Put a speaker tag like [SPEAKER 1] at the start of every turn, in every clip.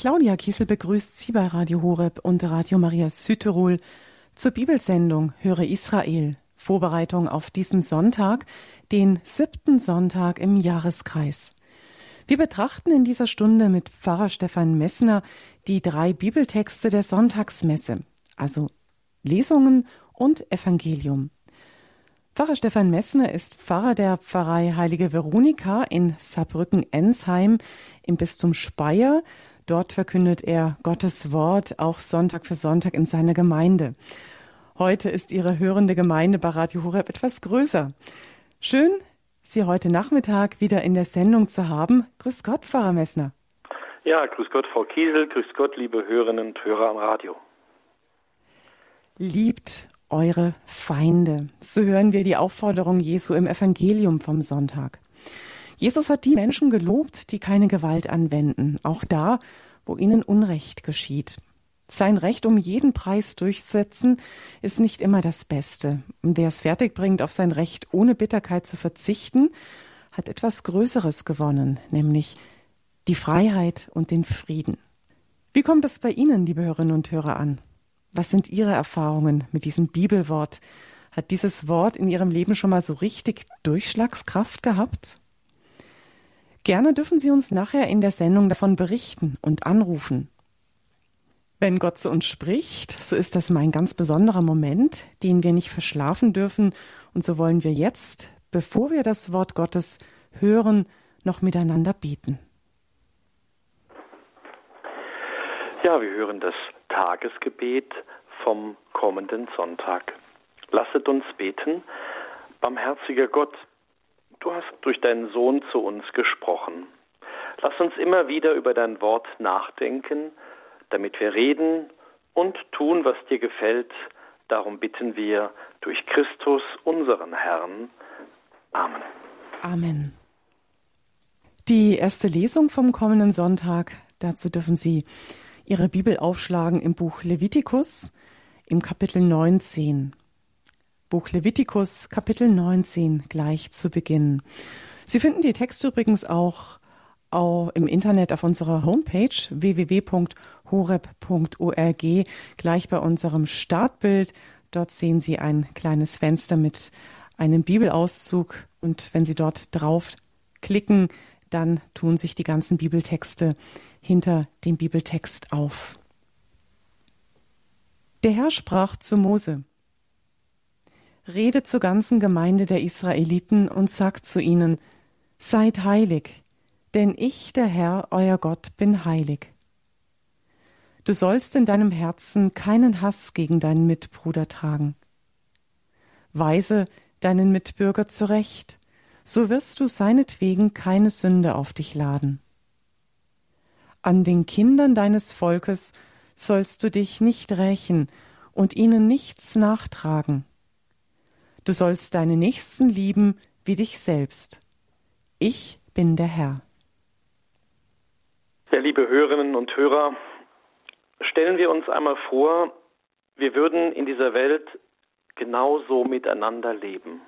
[SPEAKER 1] Claudia Kiesel begrüßt Sie bei Radio Horeb und Radio Maria Südtirol zur Bibelsendung Höre Israel. Vorbereitung auf diesen Sonntag, den siebten Sonntag im Jahreskreis. Wir betrachten in dieser Stunde mit Pfarrer Stefan Messner die drei Bibeltexte der Sonntagsmesse, also Lesungen und Evangelium. Pfarrer Stefan Messner ist Pfarrer der Pfarrei Heilige Veronika in Saarbrücken-Ensheim im Bistum Speyer Dort verkündet er Gottes Wort auch Sonntag für Sonntag in seiner Gemeinde. Heute ist Ihre hörende Gemeinde bei Radio Horeb etwas größer. Schön, Sie heute Nachmittag wieder in der Sendung zu haben. Grüß Gott, Pfarrer Messner.
[SPEAKER 2] Ja, grüß Gott, Frau Kiesel, grüß Gott, liebe Hörerinnen und Hörer am Radio.
[SPEAKER 1] Liebt eure Feinde. So hören wir die Aufforderung Jesu im Evangelium vom Sonntag. Jesus hat die Menschen gelobt, die keine Gewalt anwenden, auch da, wo ihnen Unrecht geschieht. Sein Recht um jeden Preis durchsetzen ist nicht immer das Beste. Und wer es fertigbringt, auf sein Recht ohne Bitterkeit zu verzichten, hat etwas Größeres gewonnen, nämlich die Freiheit und den Frieden. Wie kommt es bei Ihnen, liebe Hörerinnen und Hörer, an? Was sind Ihre Erfahrungen mit diesem Bibelwort? Hat dieses Wort in Ihrem Leben schon mal so richtig Durchschlagskraft gehabt? Gerne dürfen Sie uns nachher in der Sendung davon berichten und anrufen. Wenn Gott zu uns spricht, so ist das mein ganz besonderer Moment, den wir nicht verschlafen dürfen, und so wollen wir jetzt, bevor wir das Wort Gottes hören, noch miteinander beten.
[SPEAKER 2] Ja, wir hören das Tagesgebet vom kommenden Sonntag. Lasset uns beten, barmherziger Gott, Du hast durch deinen Sohn zu uns gesprochen. Lass uns immer wieder über dein Wort nachdenken, damit wir reden und tun, was dir gefällt. Darum bitten wir durch Christus, unseren Herrn. Amen.
[SPEAKER 1] Amen. Die erste Lesung vom kommenden Sonntag, dazu dürfen Sie Ihre Bibel aufschlagen im Buch Levitikus im Kapitel 19. Buch Levitikus Kapitel 19 gleich zu Beginn. Sie finden die Texte übrigens auch, auch im Internet auf unserer Homepage www.horeb.org gleich bei unserem Startbild. Dort sehen Sie ein kleines Fenster mit einem Bibelauszug und wenn Sie dort drauf klicken, dann tun sich die ganzen Bibeltexte hinter dem Bibeltext auf. Der Herr sprach zu Mose, Rede zur ganzen Gemeinde der Israeliten und sagt zu ihnen, Seid heilig, denn ich, der Herr, euer Gott, bin heilig. Du sollst in deinem Herzen keinen Hass gegen deinen Mitbruder tragen. Weise deinen Mitbürger zurecht, so wirst du seinetwegen keine Sünde auf dich laden. An den Kindern deines Volkes sollst du dich nicht rächen und ihnen nichts nachtragen. Du sollst deine Nächsten lieben wie dich selbst. Ich bin der Herr.
[SPEAKER 2] Ja, liebe Hörerinnen und Hörer, stellen wir uns einmal vor, wir würden in dieser Welt genauso miteinander leben.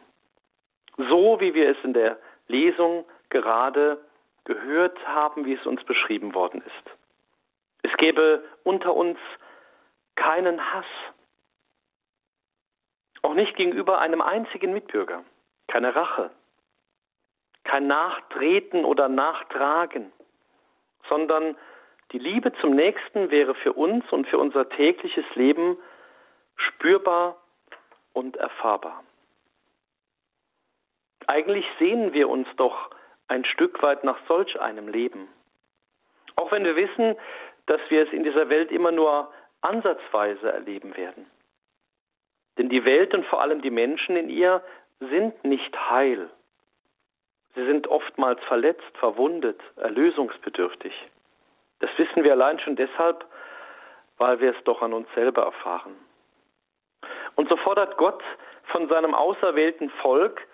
[SPEAKER 2] So wie wir es in der Lesung gerade gehört haben, wie es uns beschrieben worden ist. Es gäbe unter uns keinen Hass, auch nicht gegenüber einem einzigen Mitbürger. Keine Rache. Kein Nachtreten oder Nachtragen, sondern die Liebe zum Nächsten wäre für uns und für unser tägliches Leben spürbar und erfahrbar. Eigentlich sehnen wir uns doch ein Stück weit nach solch einem Leben. Auch wenn wir wissen, dass wir es in dieser Welt immer nur ansatzweise erleben werden. Denn die Welt und vor allem die Menschen in ihr sind nicht heil. Sie sind oftmals verletzt, verwundet, erlösungsbedürftig. Das wissen wir allein schon deshalb, weil wir es doch an uns selber erfahren. Und so fordert Gott von seinem auserwählten Volk,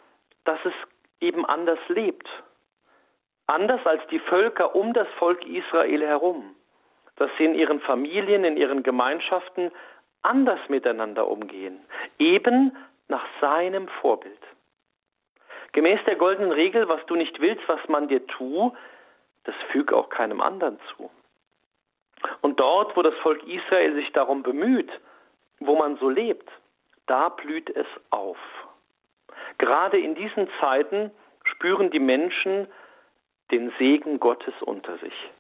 [SPEAKER 2] dass es eben anders lebt. Anders als die Völker um das Volk Israel herum. Dass sie in ihren Familien, in ihren Gemeinschaften anders miteinander umgehen, eben nach seinem Vorbild. Gemäß der goldenen Regel, was du nicht willst, was man dir tu, das füg auch keinem anderen zu. Und dort, wo das Volk Israel sich darum bemüht, wo man so lebt, da blüht es auf. Gerade in diesen Zeiten spüren die Menschen den Segen Gottes unter sich.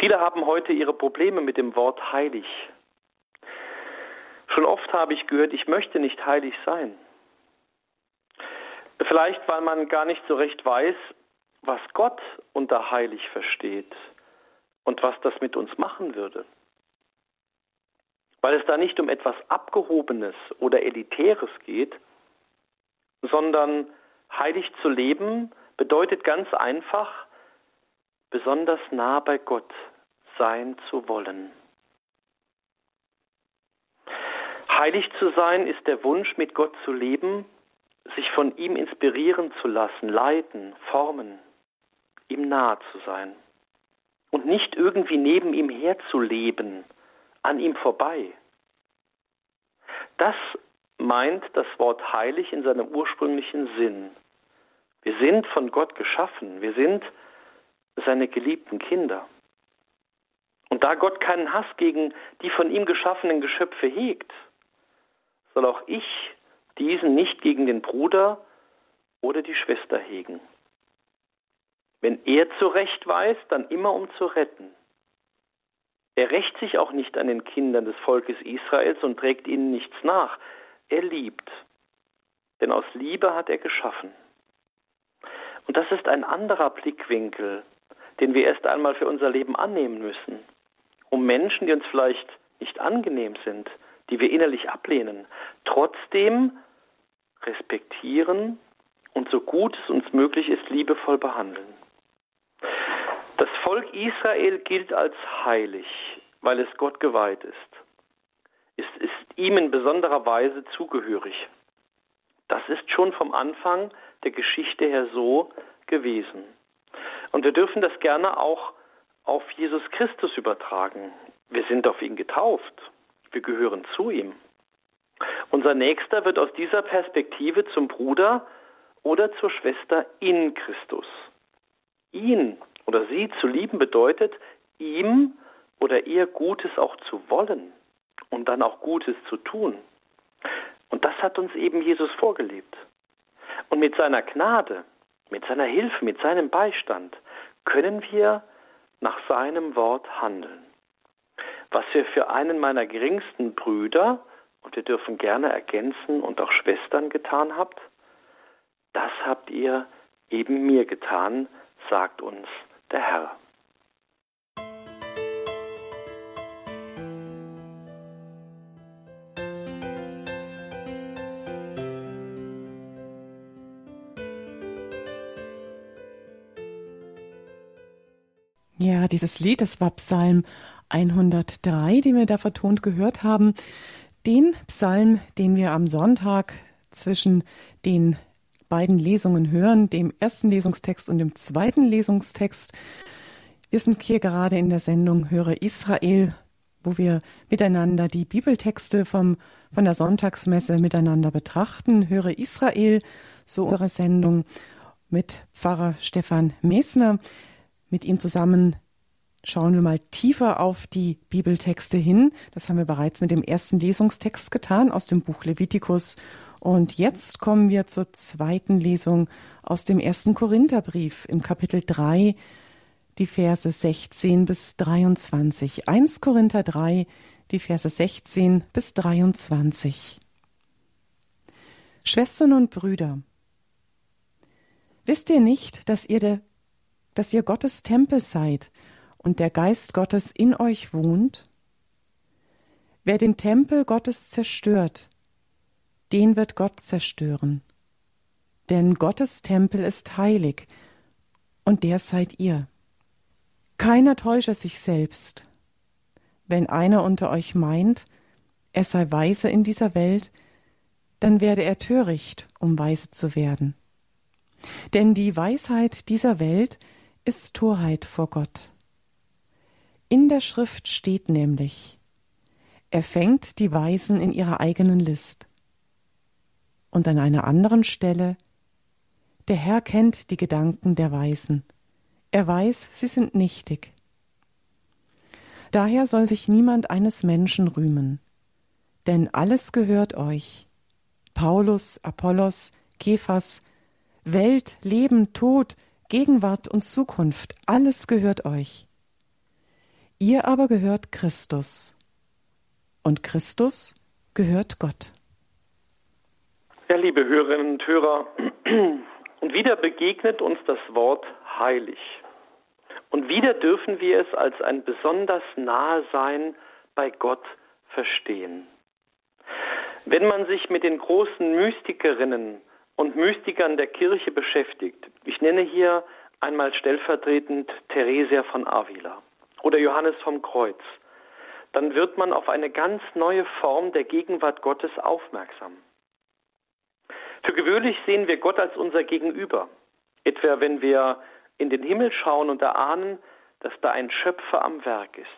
[SPEAKER 2] Viele haben heute ihre Probleme mit dem Wort heilig. Schon oft habe ich gehört, ich möchte nicht heilig sein. Vielleicht, weil man gar nicht so recht weiß, was Gott unter heilig versteht und was das mit uns machen würde. Weil es da nicht um etwas Abgehobenes oder Elitäres geht, sondern heilig zu leben bedeutet ganz einfach, besonders nah bei Gott sein zu wollen. Heilig zu sein ist der Wunsch, mit Gott zu leben, sich von ihm inspirieren zu lassen, leiten, formen, ihm nahe zu sein und nicht irgendwie neben ihm herzuleben, an ihm vorbei. Das meint das Wort heilig in seinem ursprünglichen Sinn. Wir sind von Gott geschaffen, wir sind seine geliebten Kinder. Und da Gott keinen Hass gegen die von ihm geschaffenen Geschöpfe hegt, soll auch ich diesen nicht gegen den Bruder oder die Schwester hegen. Wenn er zurechtweist, dann immer um zu retten. Er rächt sich auch nicht an den Kindern des Volkes Israels und trägt ihnen nichts nach. Er liebt, denn aus Liebe hat er geschaffen. Und das ist ein anderer Blickwinkel, den wir erst einmal für unser Leben annehmen müssen, um Menschen, die uns vielleicht nicht angenehm sind, die wir innerlich ablehnen, trotzdem respektieren und so gut es uns möglich ist, liebevoll behandeln. Das Volk Israel gilt als heilig, weil es Gott geweiht ist. Es ist ihm in besonderer Weise zugehörig. Das ist schon vom Anfang der Geschichte her so gewesen. Und wir dürfen das gerne auch auf Jesus Christus übertragen. Wir sind auf ihn getauft. Wir gehören zu ihm. Unser Nächster wird aus dieser Perspektive zum Bruder oder zur Schwester in Christus. Ihn oder sie zu lieben bedeutet, ihm oder ihr Gutes auch zu wollen und dann auch Gutes zu tun. Und das hat uns eben Jesus vorgelebt. Und mit seiner Gnade, mit seiner Hilfe, mit seinem Beistand können wir nach seinem Wort handeln. Was wir für einen meiner geringsten Brüder, und wir dürfen gerne ergänzen, und auch Schwestern getan habt, das habt ihr eben mir getan, sagt uns der Herr.
[SPEAKER 1] Ja, dieses Lied, das war Psalm 103, den wir da vertont gehört haben. Den Psalm, den wir am Sonntag zwischen den beiden Lesungen hören, dem ersten Lesungstext und dem zweiten Lesungstext. Wir sind hier gerade in der Sendung Höre Israel, wo wir miteinander die Bibeltexte vom, von der Sonntagsmesse miteinander betrachten. Höre Israel, so unsere Sendung mit Pfarrer Stefan Mesner. Mit ihm zusammen schauen wir mal tiefer auf die Bibeltexte hin. Das haben wir bereits mit dem ersten Lesungstext getan aus dem Buch Levitikus. Und jetzt kommen wir zur zweiten Lesung aus dem ersten Korintherbrief im Kapitel 3, die Verse 16 bis 23. 1 Korinther 3, die Verse 16 bis 23. Schwestern und Brüder, wisst ihr nicht, dass ihr der dass ihr Gottes Tempel seid und der Geist Gottes in euch wohnt? Wer den Tempel Gottes zerstört, den wird Gott zerstören. Denn Gottes Tempel ist heilig, und der seid ihr. Keiner täusche sich selbst. Wenn einer unter euch meint, er sei weise in dieser Welt, dann werde er töricht, um weise zu werden. Denn die Weisheit dieser Welt ist Torheit vor Gott. In der Schrift steht nämlich, er fängt die Weisen in ihrer eigenen List. Und an einer anderen Stelle, der Herr kennt die Gedanken der Weisen, er weiß, sie sind nichtig. Daher soll sich niemand eines Menschen rühmen. Denn alles gehört euch. Paulus, Apollos, Kephas, Welt, Leben, Tod, Gegenwart und Zukunft, alles gehört euch. Ihr aber gehört Christus. Und Christus gehört Gott.
[SPEAKER 2] Ja, liebe Hörerinnen und Hörer, und wieder begegnet uns das Wort heilig. Und wieder dürfen wir es als ein besonders nahe Sein bei Gott verstehen. Wenn man sich mit den großen Mystikerinnen und Mystikern der Kirche beschäftigt, ich nenne hier einmal stellvertretend Theresia von Avila oder Johannes vom Kreuz, dann wird man auf eine ganz neue Form der Gegenwart Gottes aufmerksam. Für gewöhnlich sehen wir Gott als unser Gegenüber, etwa wenn wir in den Himmel schauen und erahnen, dass da ein Schöpfer am Werk ist.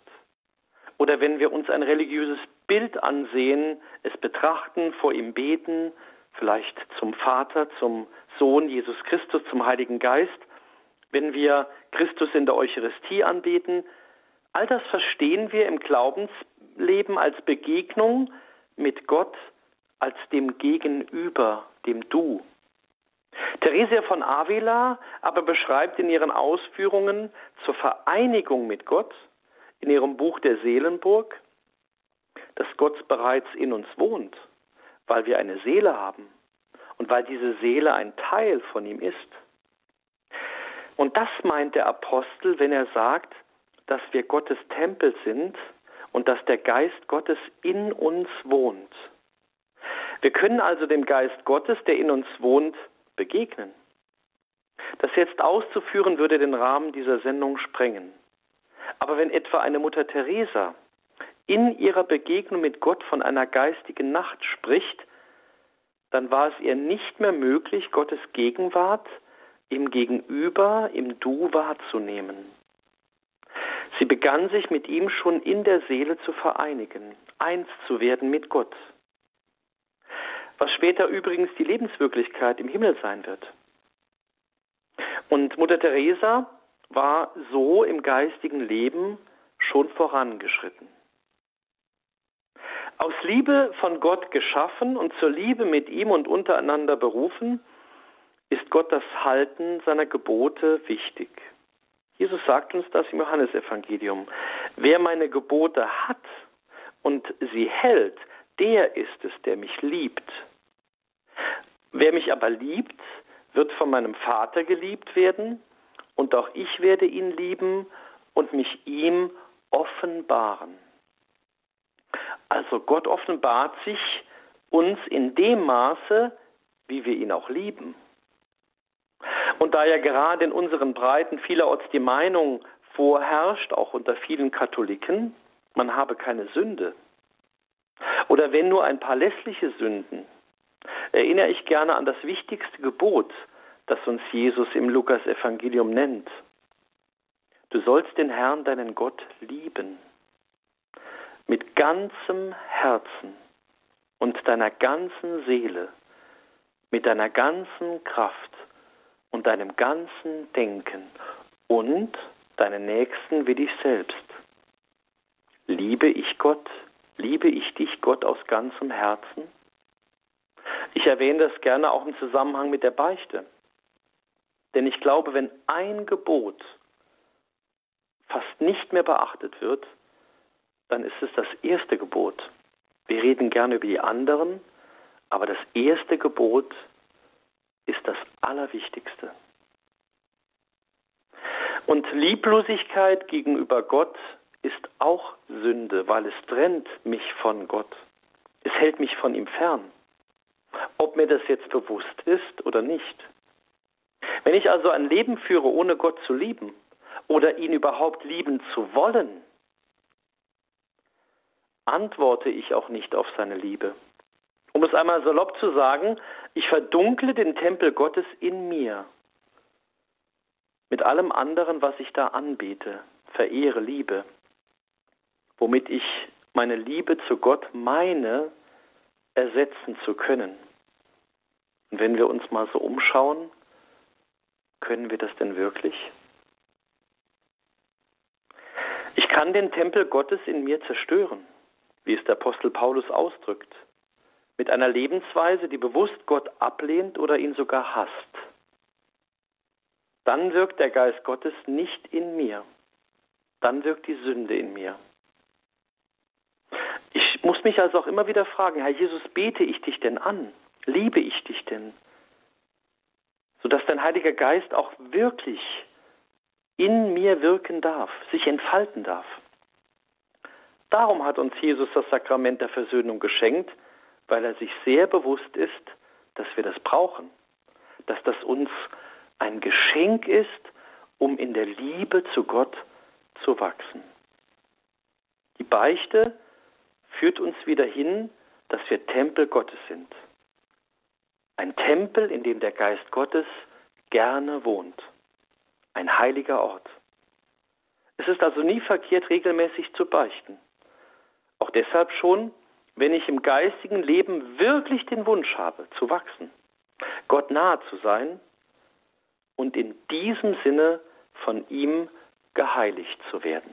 [SPEAKER 2] Oder wenn wir uns ein religiöses Bild ansehen, es betrachten, vor ihm beten, vielleicht zum Vater, zum Sohn Jesus Christus, zum Heiligen Geist, wenn wir Christus in der Eucharistie anbeten, all das verstehen wir im Glaubensleben als Begegnung mit Gott, als dem Gegenüber, dem Du. Theresia von Avila aber beschreibt in ihren Ausführungen zur Vereinigung mit Gott in ihrem Buch der Seelenburg, dass Gott bereits in uns wohnt, weil wir eine Seele haben und weil diese Seele ein Teil von ihm ist. Und das meint der Apostel, wenn er sagt, dass wir Gottes Tempel sind und dass der Geist Gottes in uns wohnt. Wir können also dem Geist Gottes, der in uns wohnt, begegnen. Das jetzt auszuführen würde den Rahmen dieser Sendung sprengen. Aber wenn etwa eine Mutter Teresa in ihrer Begegnung mit Gott von einer geistigen Nacht spricht, dann war es ihr nicht mehr möglich, Gottes Gegenwart im Gegenüber, im Du wahrzunehmen. Sie begann sich mit ihm schon in der Seele zu vereinigen, eins zu werden mit Gott was später übrigens die Lebenswirklichkeit im Himmel sein wird. Und Mutter Teresa war so im geistigen Leben schon vorangeschritten. Aus Liebe von Gott geschaffen und zur Liebe mit ihm und untereinander berufen, ist Gott das Halten seiner Gebote wichtig. Jesus sagt uns das im Johannesevangelium. Wer meine Gebote hat und sie hält, der ist es, der mich liebt. Wer mich aber liebt, wird von meinem Vater geliebt werden, und auch ich werde ihn lieben und mich ihm offenbaren. Also Gott offenbart sich uns in dem Maße, wie wir ihn auch lieben. Und da ja gerade in unseren Breiten vielerorts die Meinung vorherrscht, auch unter vielen Katholiken, man habe keine Sünde, oder wenn nur ein paar lässliche Sünden, erinnere ich gerne an das wichtigste Gebot, das uns Jesus im Lukas-Evangelium nennt. Du sollst den Herrn, deinen Gott, lieben. Mit ganzem Herzen und deiner ganzen Seele, mit deiner ganzen Kraft und deinem ganzen Denken und deinen Nächsten wie dich selbst. Liebe ich Gott, liebe ich dich, Gott, aus ganzem Herzen? Ich erwähne das gerne auch im Zusammenhang mit der Beichte. Denn ich glaube, wenn ein Gebot fast nicht mehr beachtet wird, dann ist es das erste Gebot. Wir reden gerne über die anderen, aber das erste Gebot ist das Allerwichtigste. Und Lieblosigkeit gegenüber Gott ist auch Sünde, weil es trennt mich von Gott. Es hält mich von ihm fern ob mir das jetzt bewusst ist oder nicht. Wenn ich also ein Leben führe, ohne Gott zu lieben oder ihn überhaupt lieben zu wollen, antworte ich auch nicht auf seine Liebe. Um es einmal salopp zu sagen, ich verdunkle den Tempel Gottes in mir mit allem anderen, was ich da anbete, verehre, liebe, womit ich meine Liebe zu Gott meine, ersetzen zu können. Und wenn wir uns mal so umschauen, können wir das denn wirklich? Ich kann den Tempel Gottes in mir zerstören, wie es der Apostel Paulus ausdrückt, mit einer Lebensweise, die bewusst Gott ablehnt oder ihn sogar hasst. Dann wirkt der Geist Gottes nicht in mir. Dann wirkt die Sünde in mir. Ich muss mich also auch immer wieder fragen, Herr Jesus, bete ich dich denn an? Liebe ich dich denn? Sodass dein Heiliger Geist auch wirklich in mir wirken darf, sich entfalten darf. Darum hat uns Jesus das Sakrament der Versöhnung geschenkt, weil er sich sehr bewusst ist, dass wir das brauchen, dass das uns ein Geschenk ist, um in der Liebe zu Gott zu wachsen. Die Beichte führt uns wieder hin, dass wir Tempel Gottes sind. Ein Tempel, in dem der Geist Gottes gerne wohnt. Ein heiliger Ort. Es ist also nie verkehrt, regelmäßig zu beichten. Auch deshalb schon, wenn ich im geistigen Leben wirklich den Wunsch habe, zu wachsen, Gott nahe zu sein und in diesem Sinne von ihm geheiligt zu werden.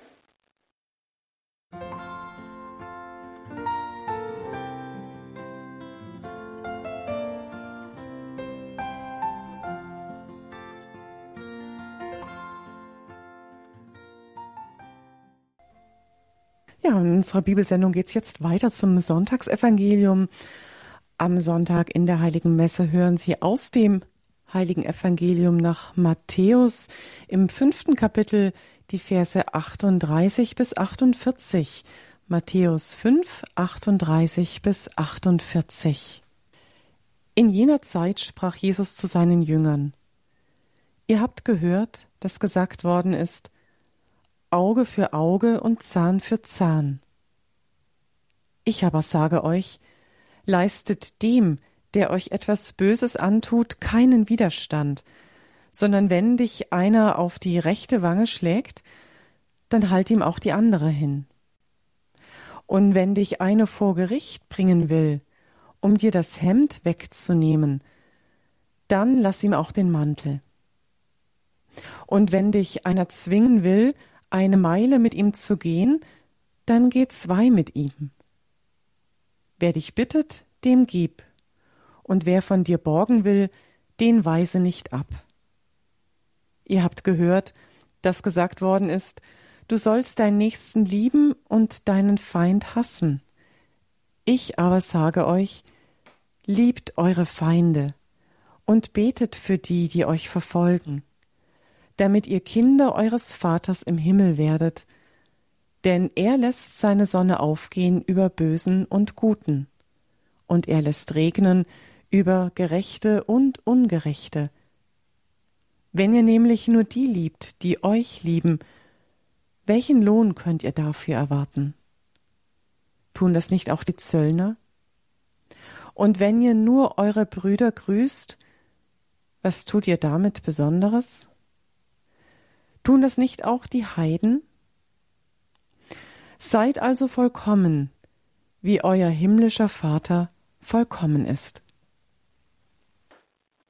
[SPEAKER 1] Ja, in unserer Bibelsendung geht es jetzt weiter zum Sonntagsevangelium. Am Sonntag in der Heiligen Messe hören Sie aus dem Heiligen Evangelium nach Matthäus im fünften Kapitel die Verse 38 bis 48. Matthäus 5, 38 bis 48. In jener Zeit sprach Jesus zu seinen Jüngern, Ihr habt gehört, dass gesagt worden ist, Auge für Auge und Zahn für Zahn. Ich aber sage euch, leistet dem, der euch etwas Böses antut, keinen Widerstand, sondern wenn dich einer auf die rechte Wange schlägt, dann halt ihm auch die andere hin. Und wenn dich eine vor Gericht bringen will, um dir das Hemd wegzunehmen, dann lass ihm auch den Mantel. Und wenn dich einer zwingen will, eine Meile mit ihm zu gehen, dann geh zwei mit ihm. Wer dich bittet, dem gib, und wer von dir borgen will, den weise nicht ab. Ihr habt gehört, dass gesagt worden ist, du sollst deinen Nächsten lieben und deinen Feind hassen. Ich aber sage euch, liebt eure Feinde und betet für die, die euch verfolgen, damit ihr Kinder eures Vaters im Himmel werdet, denn er lässt seine Sonne aufgehen über Bösen und Guten, und er lässt regnen über Gerechte und Ungerechte. Wenn ihr nämlich nur die liebt, die euch lieben, welchen Lohn könnt ihr dafür erwarten? Tun das nicht auch die Zöllner? Und wenn ihr nur eure Brüder grüßt, was tut ihr damit Besonderes? Tun das nicht auch die Heiden? Seid also vollkommen, wie euer himmlischer Vater vollkommen ist.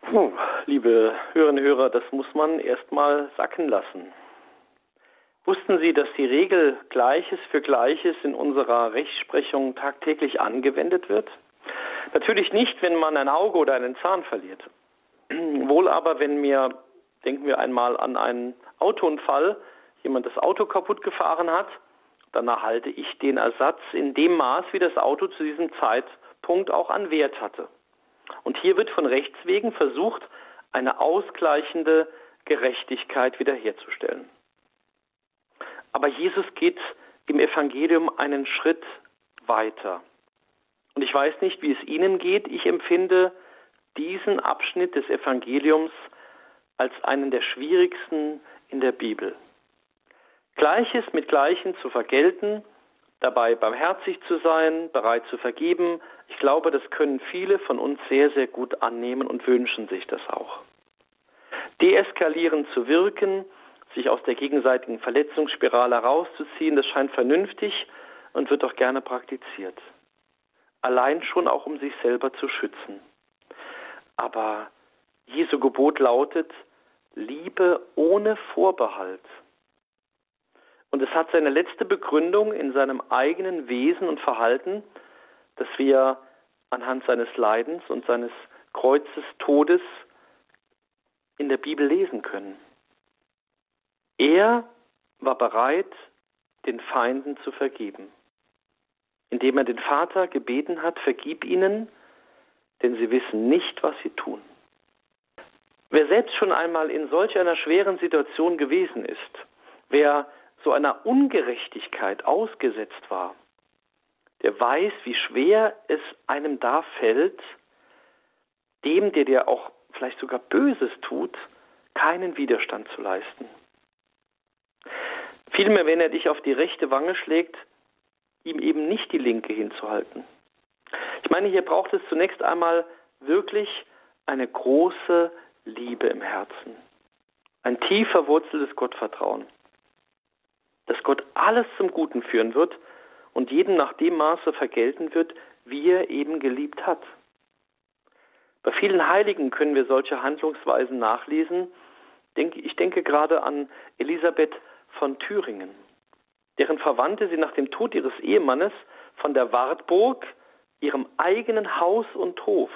[SPEAKER 2] Puh, liebe Hörerinnen und Hörer, das muss man erstmal sacken lassen. Wussten Sie, dass die Regel Gleiches für Gleiches in unserer Rechtsprechung tagtäglich angewendet wird? Natürlich nicht, wenn man ein Auge oder einen Zahn verliert. Wohl aber, wenn mir, denken wir einmal an einen Autounfall, jemand das Auto kaputt gefahren hat, dann erhalte ich den Ersatz in dem Maß, wie das Auto zu diesem Zeitpunkt auch an Wert hatte. Und hier wird von Rechts wegen versucht, eine ausgleichende Gerechtigkeit wiederherzustellen. Aber Jesus geht im Evangelium einen Schritt weiter. Und ich weiß nicht, wie es Ihnen geht. Ich empfinde diesen Abschnitt des Evangeliums als einen der schwierigsten in der Bibel. Gleiches mit Gleichen zu vergelten, dabei barmherzig zu sein, bereit zu vergeben, ich glaube, das können viele von uns sehr, sehr gut annehmen und wünschen sich das auch. Deeskalierend zu wirken, sich aus der gegenseitigen Verletzungsspirale herauszuziehen, das scheint vernünftig und wird auch gerne praktiziert. Allein schon auch, um sich selber zu schützen. Aber Jesu Gebot lautet, Liebe ohne Vorbehalt. Und es hat seine letzte Begründung in seinem eigenen Wesen und Verhalten, das wir anhand seines Leidens und seines Kreuzes Todes in der Bibel lesen können. Er war bereit, den Feinden zu vergeben, indem er den Vater gebeten hat, vergib ihnen, denn sie wissen nicht, was sie tun. Wer selbst schon einmal in solch einer schweren Situation gewesen ist, wer so einer Ungerechtigkeit ausgesetzt war, der weiß, wie schwer es einem da fällt, dem, der dir auch vielleicht sogar Böses tut, keinen Widerstand zu leisten. Vielmehr, wenn er dich auf die rechte Wange schlägt, ihm eben nicht die linke hinzuhalten. Ich meine, hier braucht es zunächst einmal wirklich eine große Liebe im Herzen. Ein tief verwurzeltes Gottvertrauen. Dass Gott alles zum Guten führen wird und jedem nach dem Maße vergelten wird, wie er eben geliebt hat. Bei vielen Heiligen können wir solche Handlungsweisen nachlesen. Ich denke gerade an Elisabeth von Thüringen, deren Verwandte sie nach dem Tod ihres Ehemannes von der Wartburg, ihrem eigenen Haus und Hof,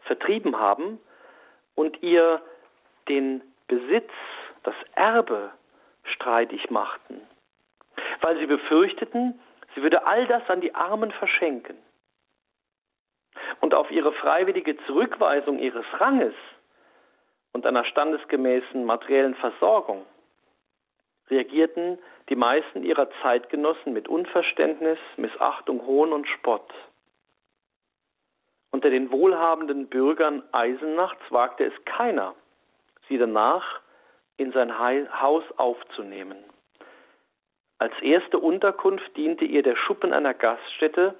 [SPEAKER 2] vertrieben haben und ihr den Besitz, das Erbe streitig machten, weil sie befürchteten, sie würde all das an die Armen verschenken und auf ihre freiwillige Zurückweisung ihres Ranges und einer standesgemäßen materiellen Versorgung reagierten die meisten ihrer Zeitgenossen mit Unverständnis, Missachtung, Hohn und Spott. Unter den wohlhabenden Bürgern Eisennachts wagte es keiner, sie danach in sein Haus aufzunehmen. Als erste Unterkunft diente ihr der Schuppen einer Gaststätte,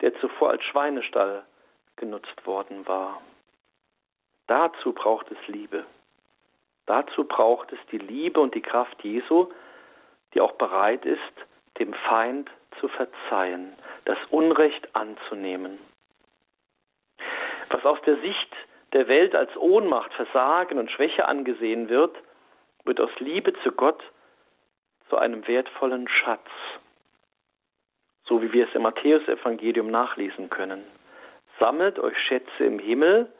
[SPEAKER 2] der zuvor als Schweinestall genutzt worden war. Dazu braucht es Liebe. Dazu braucht es die Liebe und die Kraft Jesu, die auch bereit ist, dem Feind zu verzeihen, das Unrecht anzunehmen. Was aus der Sicht der Welt als Ohnmacht, Versagen und Schwäche angesehen wird, wird aus Liebe zu Gott zu einem wertvollen Schatz so wie wir es im Matthäusevangelium nachlesen können. Sammelt euch Schätze im Himmel,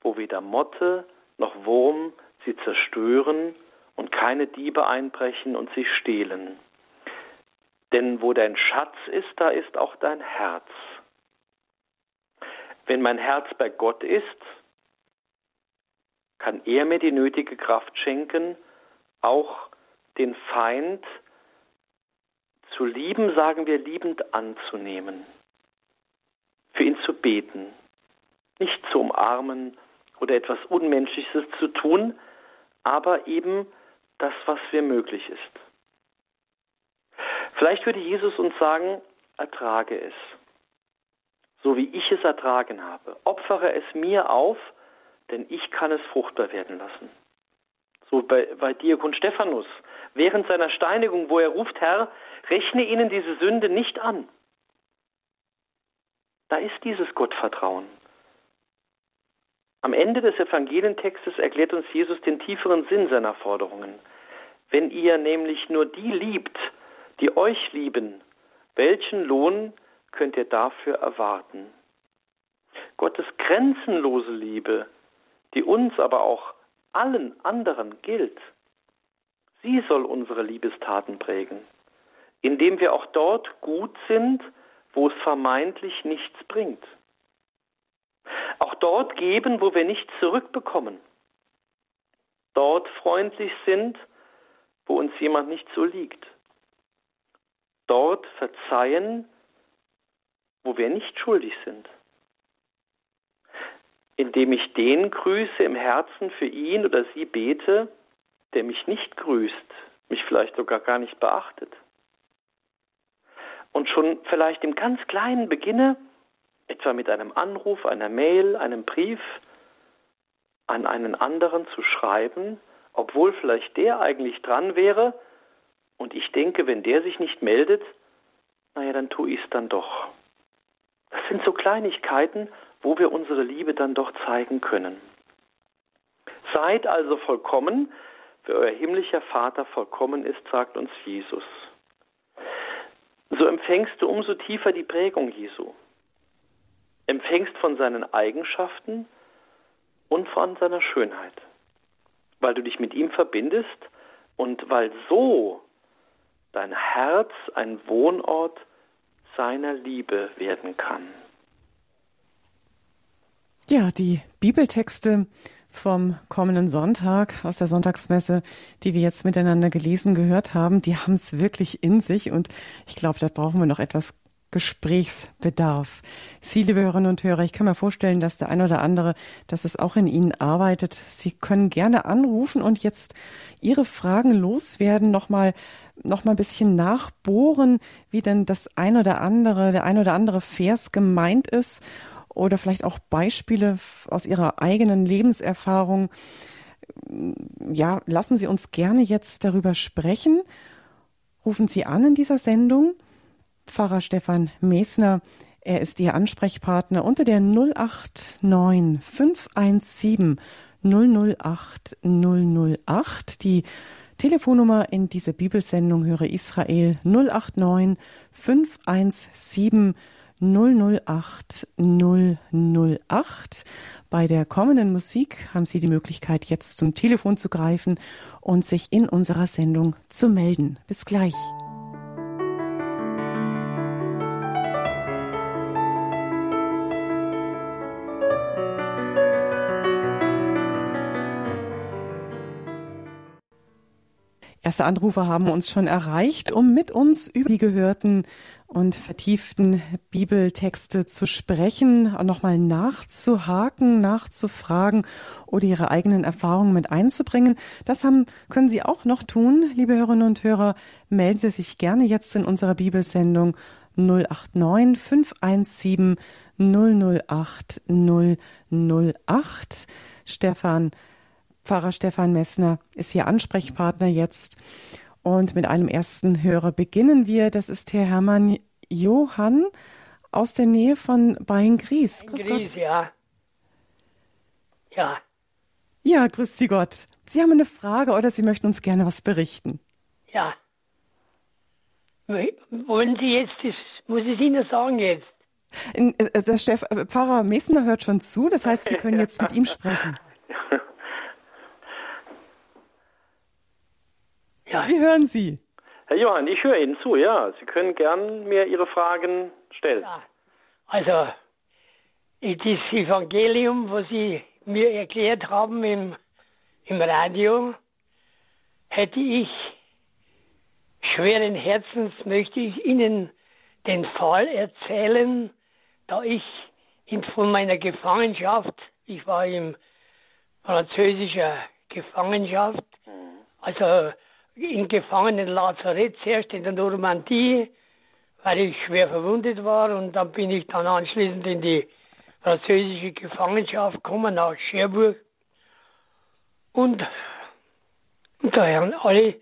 [SPEAKER 2] wo weder Motte noch Wurm sie zerstören und keine Diebe einbrechen und sie stehlen. Denn wo dein Schatz ist, da ist auch dein Herz. Wenn mein Herz bei Gott ist, kann er mir die nötige Kraft schenken, auch den Feind zu lieben, sagen wir liebend anzunehmen, für ihn zu beten, nicht zu umarmen oder etwas Unmenschliches zu tun, aber eben das, was für möglich ist. Vielleicht würde Jesus uns sagen, ertrage es, so wie ich es ertragen habe. Opfere es mir auf, denn ich kann es fruchtbar werden lassen. So bei, bei Diakon Stephanus, während seiner Steinigung, wo er ruft, Herr, rechne ihnen diese Sünde nicht an. Da ist dieses Gottvertrauen. Am Ende des Evangelientextes erklärt uns Jesus den tieferen Sinn seiner Forderungen. Wenn ihr nämlich nur die liebt, die euch lieben, welchen Lohn könnt ihr dafür erwarten? Gottes grenzenlose Liebe, die uns aber auch allen anderen gilt, sie soll unsere Liebestaten prägen indem wir auch dort gut sind, wo es vermeintlich nichts bringt. Auch dort geben, wo wir nichts zurückbekommen. Dort freundlich sind, wo uns jemand nicht so liegt. Dort verzeihen, wo wir nicht schuldig sind. Indem ich den grüße im Herzen für ihn oder sie bete, der mich nicht grüßt, mich vielleicht sogar gar nicht beachtet und schon vielleicht im ganz Kleinen beginne, etwa mit einem Anruf, einer Mail, einem Brief an einen anderen zu schreiben, obwohl vielleicht der eigentlich dran wäre und ich denke, wenn der sich nicht meldet, naja, dann tue ich es dann doch. Das sind so Kleinigkeiten, wo wir unsere Liebe dann doch zeigen können. Seid also vollkommen, wie euer himmlischer Vater vollkommen ist, sagt uns Jesus. So empfängst du umso tiefer die Prägung Jesu. Empfängst von seinen Eigenschaften und von seiner Schönheit, weil du dich mit ihm verbindest und weil so dein Herz ein Wohnort seiner Liebe werden kann.
[SPEAKER 1] Ja, die Bibeltexte vom kommenden Sonntag aus der Sonntagsmesse, die wir jetzt miteinander gelesen gehört haben, die haben es wirklich in sich und ich glaube, da brauchen wir noch etwas Gesprächsbedarf. Sie, liebe Hörerinnen und Hörer, ich kann mir vorstellen, dass der ein oder andere, dass es auch in Ihnen arbeitet. Sie können gerne anrufen und jetzt Ihre Fragen loswerden, nochmal noch mal ein bisschen nachbohren, wie denn das ein oder andere, der ein oder andere Vers gemeint ist oder vielleicht auch Beispiele aus Ihrer eigenen Lebenserfahrung. Ja, lassen Sie uns gerne jetzt darüber sprechen. Rufen Sie an in dieser Sendung. Pfarrer Stefan Mesner, er ist Ihr Ansprechpartner unter der 089 517 008 008. Die Telefonnummer in dieser Bibelsendung höre Israel 089 517 008 008. Bei der kommenden Musik haben Sie die Möglichkeit, jetzt zum Telefon zu greifen und sich in unserer Sendung zu melden. Bis gleich. Erste Anrufer haben uns schon erreicht, um mit uns über die gehörten und vertieften Bibeltexte zu sprechen, nochmal nachzuhaken, nachzufragen oder ihre eigenen Erfahrungen mit einzubringen. Das haben, können Sie auch noch tun, liebe Hörerinnen und Hörer. Melden Sie sich gerne jetzt in unserer Bibelsendung 089 517 008 008. Stefan Pfarrer Stefan Messner ist Ihr Ansprechpartner jetzt. Und mit einem ersten Hörer beginnen wir. Das ist Herr Hermann Johann aus der Nähe von Beingries.
[SPEAKER 3] Grüß Gott. ja. Ja.
[SPEAKER 1] Ja, grüß Sie Gott. Sie haben eine Frage oder Sie möchten uns gerne was berichten?
[SPEAKER 3] Ja. Wollen Sie jetzt, das muss ich Ihnen sagen jetzt.
[SPEAKER 1] Äh, der Chef, äh, Pfarrer Messner hört schon zu, das heißt, Sie können jetzt mit ihm sprechen. Ja. Wie hören Sie?
[SPEAKER 2] Herr Johann, ich höre Ihnen zu, ja. Sie können gern mir Ihre Fragen stellen. Ja.
[SPEAKER 3] Also, das Evangelium, was Sie mir erklärt haben im, im Radio, hätte ich schweren Herzens, möchte ich Ihnen den Fall erzählen, da ich in, von meiner Gefangenschaft, ich war in französischer Gefangenschaft, mhm. also in Gefangenenlazarett, zuerst in der Normandie, weil ich schwer verwundet war. Und dann bin ich dann anschließend in die französische Gefangenschaft gekommen, nach Cherbourg. Und, und da haben alle,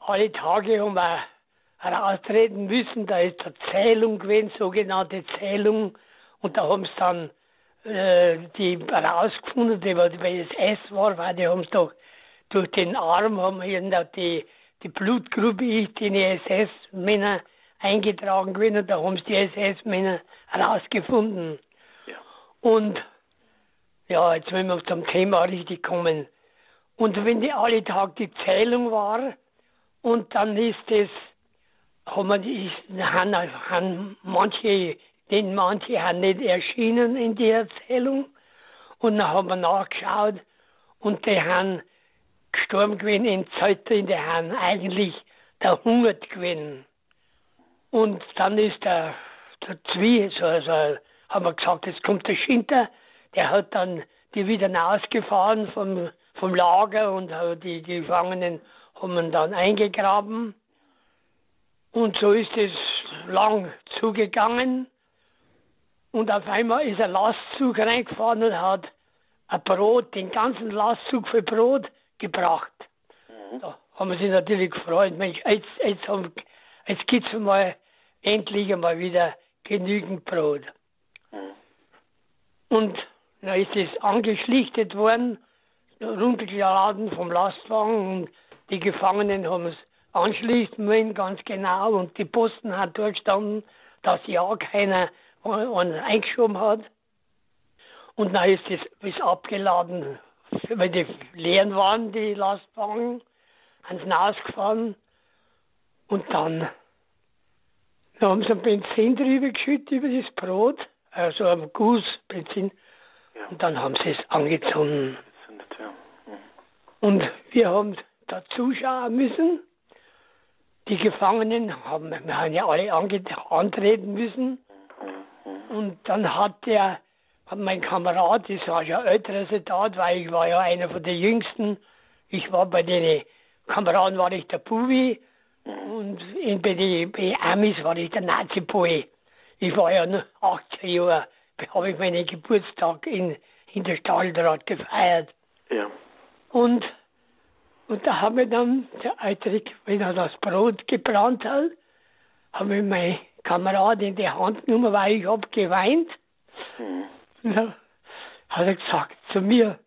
[SPEAKER 3] alle Tage haben wir heraustreten müssen, da ist eine Zählung gewesen, sogenannte Zählung, und da haben sie dann äh, die herausgefunden, die, weil das S war, weil die haben es doch durch den Arm haben hier die die Blutgruppe ist in die SS-Männer eingetragen gewesen und da haben sie die SS-Männer herausgefunden. Ja. Und ja, jetzt wenn wir zum Thema richtig kommen. Und wenn die alle Tag die Zählung war und dann ist es, haben, ist, haben, haben manche, denn manche haben nicht erschienen in der Erzählung und dann haben wir nachgeschaut und die haben gestorben gewesen in Zeiten, in der haben eigentlich der Hunger gewesen. Und dann ist der, der Zwie, so, also, haben wir gesagt, jetzt kommt der Schinter, der hat dann die wieder ausgefahren vom, vom Lager und die, die Gefangenen haben dann eingegraben. Und so ist es lang zugegangen. Und auf einmal ist ein Lastzug reingefahren und hat ein Brot, den ganzen Lastzug für Brot gebracht. Mhm. Da haben wir sich natürlich gefreut. Mensch, jetzt, jetzt, haben, jetzt gibt es mal endlich einmal wieder genügend Brot. Mhm. Und dann ist es angeschlichtet worden. runtergeladen vom Lastwagen und die Gefangenen haben es anschließen wollen, ganz genau. Und die Posten hat durchgestanden, dass ja keiner einen eingeschoben hat. Und dann ist es ist abgeladen, weil die leeren waren, die Lastwagen, ans Naus gefahren. Und dann, dann haben sie ein Benzin drüber geschüttet über das Brot, also ein Guss Benzin. Ja. Und dann haben sie es angezündet. Mhm. Und wir haben da zuschauen müssen. Die Gefangenen haben, wir haben ja alle antreten müssen. Mhm. Und dann hat der, mein Kamerad, das war ja älterer Soldat, weil ich war ja einer von den Jüngsten. Ich war bei den Kameraden war ich der Bubi und in, bei den Amis war ich der Nazi-Boy. Ich war ja nur 18 Jahre, habe ich meinen Geburtstag in, in der Stahldraht gefeiert.
[SPEAKER 2] Ja.
[SPEAKER 3] Und, und da haben wir dann, der Eitrich, wenn er das Brot gebrannt hat, haben wir meinen Kamerad in die Hand genommen, weil ich habe geweint. Mhm. Dann hat er gesagt zu mir,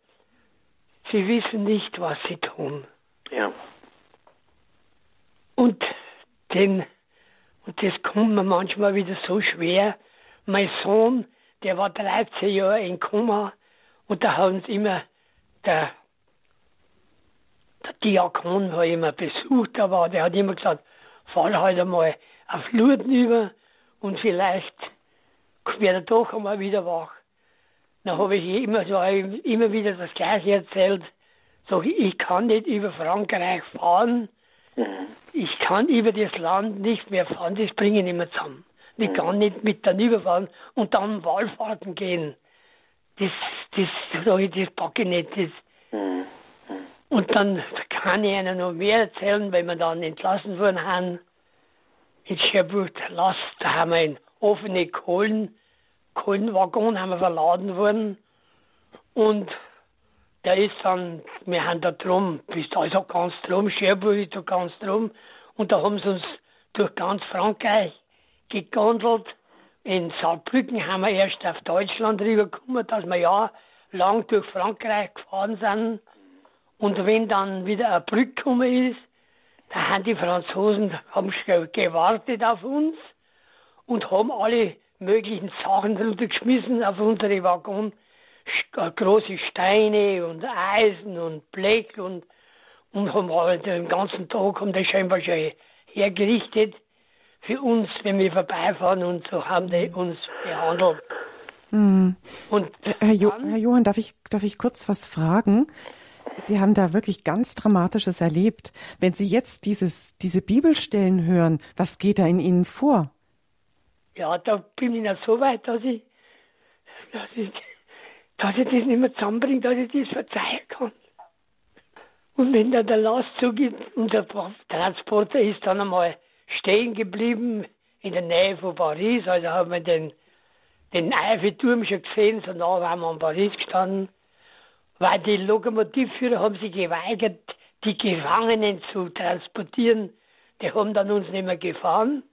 [SPEAKER 3] Sie wissen nicht, was Sie tun.
[SPEAKER 2] Ja.
[SPEAKER 3] Und den, und das kommt mir manchmal wieder so schwer. Mein Sohn, der war 13 Jahre in Koma und da haben sie immer, der, der Diakon war immer besucht, aber der hat immer gesagt, fall halt einmal auf Lurden über und vielleicht wird er doch einmal wieder wach. Dann habe ich immer, so, immer wieder das Gleiche erzählt. Sag ich, ich kann nicht über Frankreich fahren, ich kann über das Land nicht mehr fahren, das bringen immer zusammen. Ich mhm. kann nicht mit dann überfahren und dann Wallfahrten gehen. Das, das, das, das packe ich nicht. Das. Mhm. Und dann kann ich Ihnen noch mehr erzählen, wenn wir dann entlassen worden haben. In Sherbrooke Last, da haben wir in offene Kohlen, Kohlenwaggon haben wir verladen worden. Und der ist dann, wir haben da drum, bis da ist auch ganz drum, Cherbourg ist da ganz drum. Und da haben sie uns durch ganz Frankreich gegondelt. In Saarbrücken haben wir erst auf Deutschland rübergekommen, dass wir ja lang durch Frankreich gefahren sind. Und wenn dann wieder eine Brücke gekommen ist, da haben die Franzosen haben gewartet auf uns und haben alle möglichen Sachen runtergeschmissen auf unsere Waggon große Steine und Eisen und Blech und, und haben den ganzen Tag haben die scheinbar schon hergerichtet für uns, wenn wir vorbeifahren und so haben die uns behandelt.
[SPEAKER 1] Hm. Und Herr, jo Herr Johann, darf ich, darf ich kurz was fragen? Sie haben da wirklich ganz Dramatisches erlebt. Wenn Sie jetzt dieses, diese Bibelstellen hören, was geht da in Ihnen vor?
[SPEAKER 3] Ja, da bin ich noch so weit, dass ich, dass ich dass ich das nicht mehr zusammenbringe, dass ich das verzeihen kann. Und wenn dann der Lastzug, unser Transporter ist dann einmal stehen geblieben in der Nähe von Paris, also haben wir den, den Eiffelturm schon gesehen, so nah waren wir in Paris gestanden, weil die Lokomotivführer haben sich geweigert, die Gefangenen zu transportieren. Die haben dann uns nicht mehr gefahren.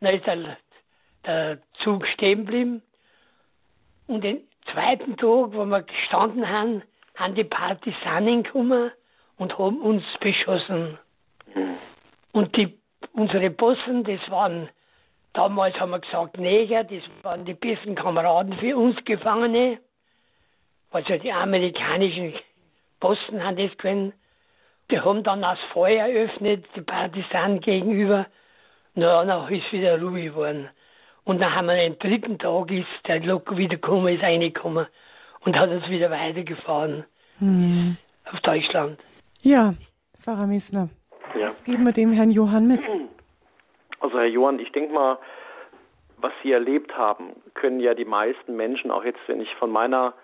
[SPEAKER 3] Dann ist der, der Zug stehen geblieben. Und den, zweiten Tag, wo wir gestanden haben, haben die Partisanen gekommen und haben uns beschossen. Mhm. Und die, unsere Bossen, das waren, damals haben wir gesagt Neger, das waren die besten Kameraden für uns Gefangene. Also die amerikanischen Bossen haben das gewesen. Die haben dann das Feuer eröffnet, die Partisanen gegenüber. Na, dann ist wieder ruhig geworden. Und dann haben wir den dritten Tag ist der Lok wiedergekommen, ist reingekommen und hat uns wieder weitergefahren hm. auf Deutschland.
[SPEAKER 1] Ja, Pfarrer Messner, ja. was geben wir dem Herrn Johann mit?
[SPEAKER 2] Also Herr Johann, ich denke mal, was Sie erlebt haben, können ja die meisten Menschen, auch jetzt, wenn ich von meiner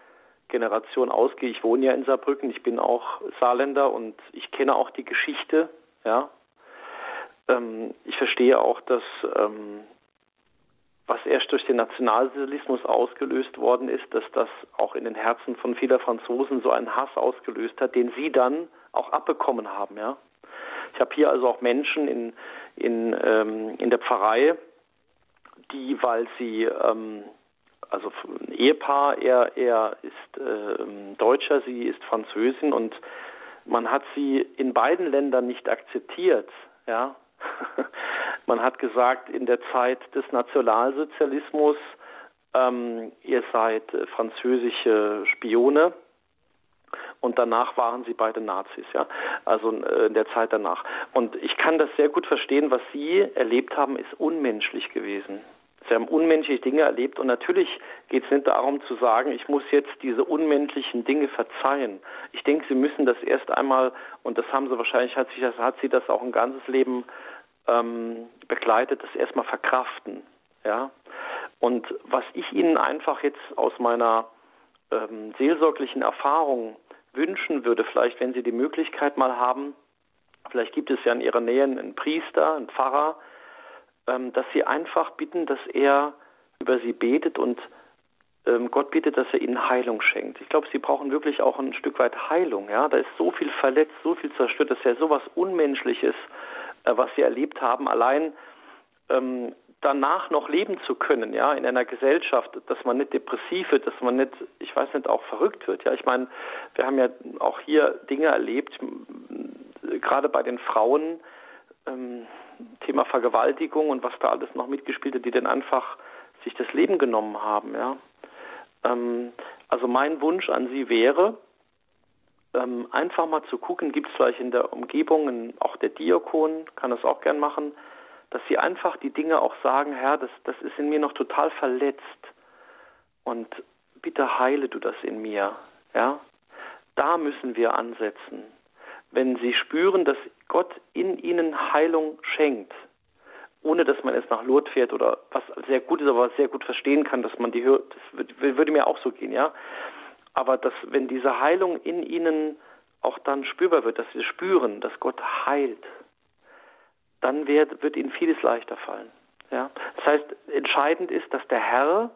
[SPEAKER 2] Generation ausgehe, ich wohne ja in Saarbrücken, ich bin auch Saarländer und ich kenne auch die Geschichte, ja. Ähm, ich verstehe auch, dass ähm, was erst durch den Nationalsozialismus ausgelöst worden ist, dass das auch in den Herzen von vieler Franzosen so einen Hass ausgelöst hat, den sie dann auch abbekommen haben. Ja, ich habe hier also auch Menschen in in ähm, in der Pfarrei, die, weil sie ähm, also ein Ehepaar, er, er ist äh, Deutscher, sie ist Französin und man hat sie in beiden Ländern nicht akzeptiert, ja. man hat gesagt, in der Zeit des Nationalsozialismus, ähm, ihr seid äh, französische Spione und danach waren sie beide Nazis, ja, also äh, in der Zeit danach. Und ich kann das sehr gut verstehen, was Sie erlebt haben, ist unmenschlich gewesen. Sie haben unmenschliche Dinge erlebt und natürlich geht es nicht darum zu sagen, ich muss jetzt diese unmenschlichen Dinge verzeihen. Ich denke, Sie müssen das erst einmal, und das haben Sie wahrscheinlich, hat, sich hat Sie das auch ein ganzes Leben ähm, begleitet, das erstmal verkraften. Ja? Und was ich Ihnen einfach jetzt aus meiner ähm, seelsorglichen Erfahrung wünschen würde, vielleicht wenn Sie die Möglichkeit mal haben, vielleicht gibt es ja in Ihrer Nähe einen Priester, einen Pfarrer, ähm, dass Sie einfach bitten, dass er über Sie betet und ähm, Gott bittet, dass er Ihnen Heilung schenkt. Ich glaube, Sie brauchen wirklich auch ein Stück weit Heilung. Ja, da ist so viel verletzt, so viel zerstört, das ist ja sowas Unmenschliches, was Sie erlebt haben. Allein ähm, danach noch leben zu können, ja, in einer Gesellschaft, dass man nicht depressiv wird, dass man nicht, ich weiß nicht, auch verrückt wird. Ja, ich meine, wir haben ja auch hier Dinge erlebt, gerade bei den Frauen, ähm, Thema Vergewaltigung und was da alles noch mitgespielt hat, die dann einfach sich das Leben genommen haben, ja. Ähm, also mein Wunsch an Sie wäre, ähm, einfach mal zu gucken, gibt es vielleicht in der Umgebung, auch der Diakon kann das auch gern machen, dass sie einfach die Dinge auch sagen, Herr, das, das ist in mir noch total verletzt und bitte heile du das in mir, ja. Da müssen wir ansetzen. Wenn sie spüren, dass Gott in ihnen Heilung schenkt, ohne dass man jetzt nach Lourdes fährt oder was sehr gut ist, aber sehr gut verstehen kann, dass man die hört, das würde mir auch so gehen, ja. Aber dass, wenn diese Heilung in ihnen auch dann spürbar wird, dass sie spüren, dass Gott heilt, dann wird, wird ihnen vieles leichter fallen. Ja? Das heißt, entscheidend ist, dass der Herr,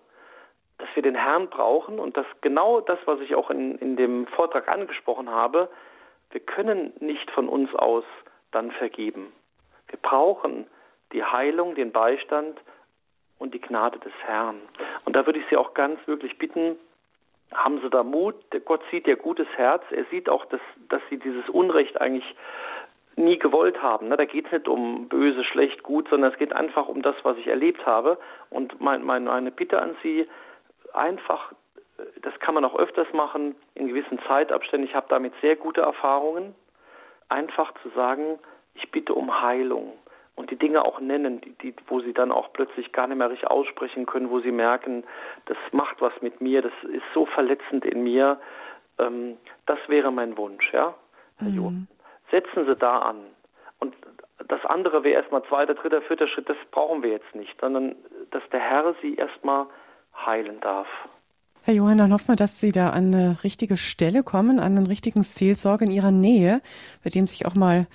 [SPEAKER 2] dass wir den Herrn brauchen und dass genau das, was ich auch in, in dem Vortrag angesprochen habe, wir können nicht von uns aus dann vergeben. Wir brauchen die Heilung, den Beistand und die Gnade des Herrn. Und da würde ich Sie auch ganz wirklich bitten, haben Sie da Mut. Gott sieht Ihr gutes Herz. Er sieht auch, dass, dass Sie dieses Unrecht eigentlich nie gewollt haben. Ne? Da geht es nicht um böse, schlecht, gut, sondern es geht einfach um das, was ich erlebt habe. Und mein, mein, meine Bitte an Sie, einfach, äh, das kann man auch öfters machen, in gewissen Zeitabständen, ich habe damit sehr gute Erfahrungen, einfach zu sagen, ich bitte um Heilung und die Dinge auch nennen, die, die, wo sie dann auch plötzlich gar nicht mehr richtig aussprechen können, wo sie merken, das macht was mit mir, das ist so verletzend in mir. Ähm, das wäre mein Wunsch, ja, Herr mhm. Jo setzen Sie da an. Und das andere wäre erstmal zweiter, dritter, vierter Schritt, das brauchen wir jetzt nicht, sondern dass der Herr Sie erstmal heilen darf.
[SPEAKER 1] Herr Johann, dann hoffen wir, dass Sie da an eine richtige Stelle kommen, an einen richtigen Seelsorger in Ihrer Nähe, bei dem sich auch mal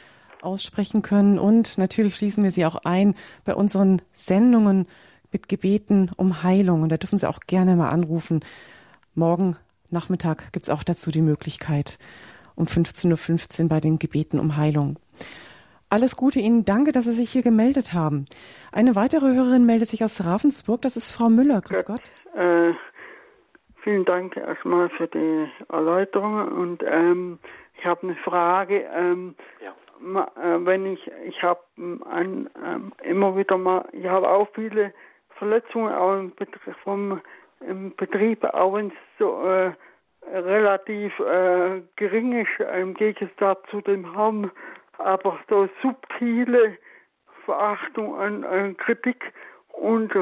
[SPEAKER 1] aussprechen können. Und natürlich schließen wir Sie auch ein bei unseren Sendungen mit Gebeten um Heilung. Und da dürfen Sie auch gerne mal anrufen. Morgen Nachmittag gibt es auch dazu die Möglichkeit um 15.15 Uhr bei den Gebeten um Heilung. Alles Gute Ihnen. Danke, dass Sie sich hier gemeldet haben. Eine weitere Hörerin meldet sich aus Ravensburg. Das ist Frau Müller. Grüß Gott. Gott. Äh,
[SPEAKER 4] vielen Dank erstmal für die Erläuterung. Und ähm, ich habe eine Frage. Ähm, ja. Äh, wenn ich, ich habe ähm, immer wieder mal, ich habe auch viele Verletzungen auch im Betrieb, vom im Betrieb, auch wenn es so äh, relativ äh, gering ist im Gegensatz zu dem Herrn, aber so subtile Verachtung an, an Kritik. Und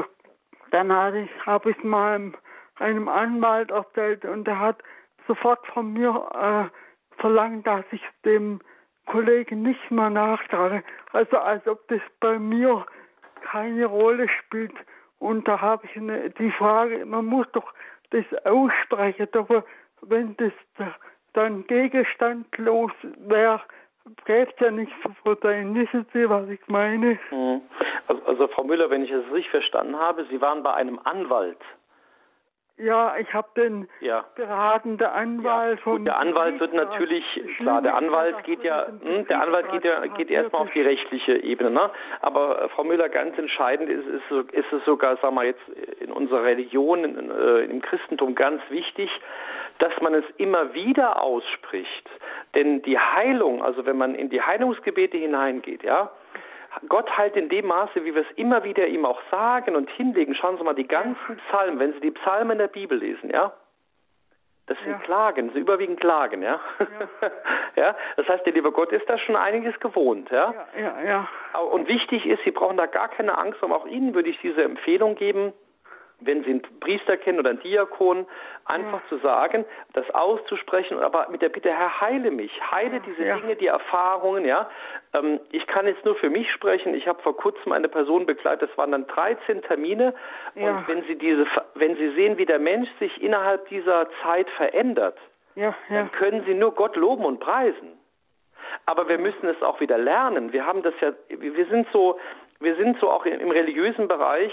[SPEAKER 4] dann habe ich, hab ich mal einem Anwalt erzählt und der hat sofort von mir äh, verlangt, dass ich dem Kollegen nicht mehr nachtrage. Also als ob das bei mir keine Rolle spielt. Und da habe ich eine, die Frage, man muss doch das aussprechen, aber wenn das dann gegenstandlos wäre, gäbe es ja nichts für dein. Wissen Sie, was ich meine?
[SPEAKER 2] Mhm. Also, also, Frau Müller, wenn ich es richtig verstanden habe, Sie waren bei einem Anwalt.
[SPEAKER 4] Ja, ich habe den ja. beratenden Anwalt
[SPEAKER 2] ja. Gut, der Anwalt wird natürlich klar, der Anwalt geht ja, hm, der Anwalt geht ja geht erstmal auf die rechtliche Ebene, ne? Aber äh, Frau Müller, ganz entscheidend ist, ist, ist es sogar, sag mal jetzt in unserer Religion, in, äh, im Christentum ganz wichtig, dass man es immer wieder ausspricht. Denn die Heilung, also wenn man in die Heilungsgebete hineingeht, ja, Gott heilt in dem Maße, wie wir es immer wieder ihm auch sagen und hinlegen. Schauen Sie mal die ganzen Psalmen, wenn Sie die Psalmen der Bibel lesen, ja, das sind ja. Klagen, das sind überwiegend Klagen, ja. Ja. ja. Das heißt, der liebe Gott ist da schon einiges gewohnt, ja. Ja, ja, ja. Und wichtig ist, Sie brauchen da gar keine Angst haben. Auch Ihnen würde ich diese Empfehlung geben, wenn Sie einen Priester kennen oder einen Diakon, einfach ja. zu sagen, das auszusprechen, aber mit der Bitte, Herr, heile mich, heile diese ja. Dinge, die Erfahrungen, ja. Ähm, ich kann jetzt nur für mich sprechen. Ich habe vor kurzem eine Person begleitet, das waren dann 13 Termine. Ja. Und wenn Sie diese, wenn Sie sehen, wie der Mensch sich innerhalb dieser Zeit verändert, dann können Sie nur Gott loben und preisen. Aber wir müssen es auch wieder lernen. Wir haben das ja, wir sind so, wir sind so auch im religiösen Bereich,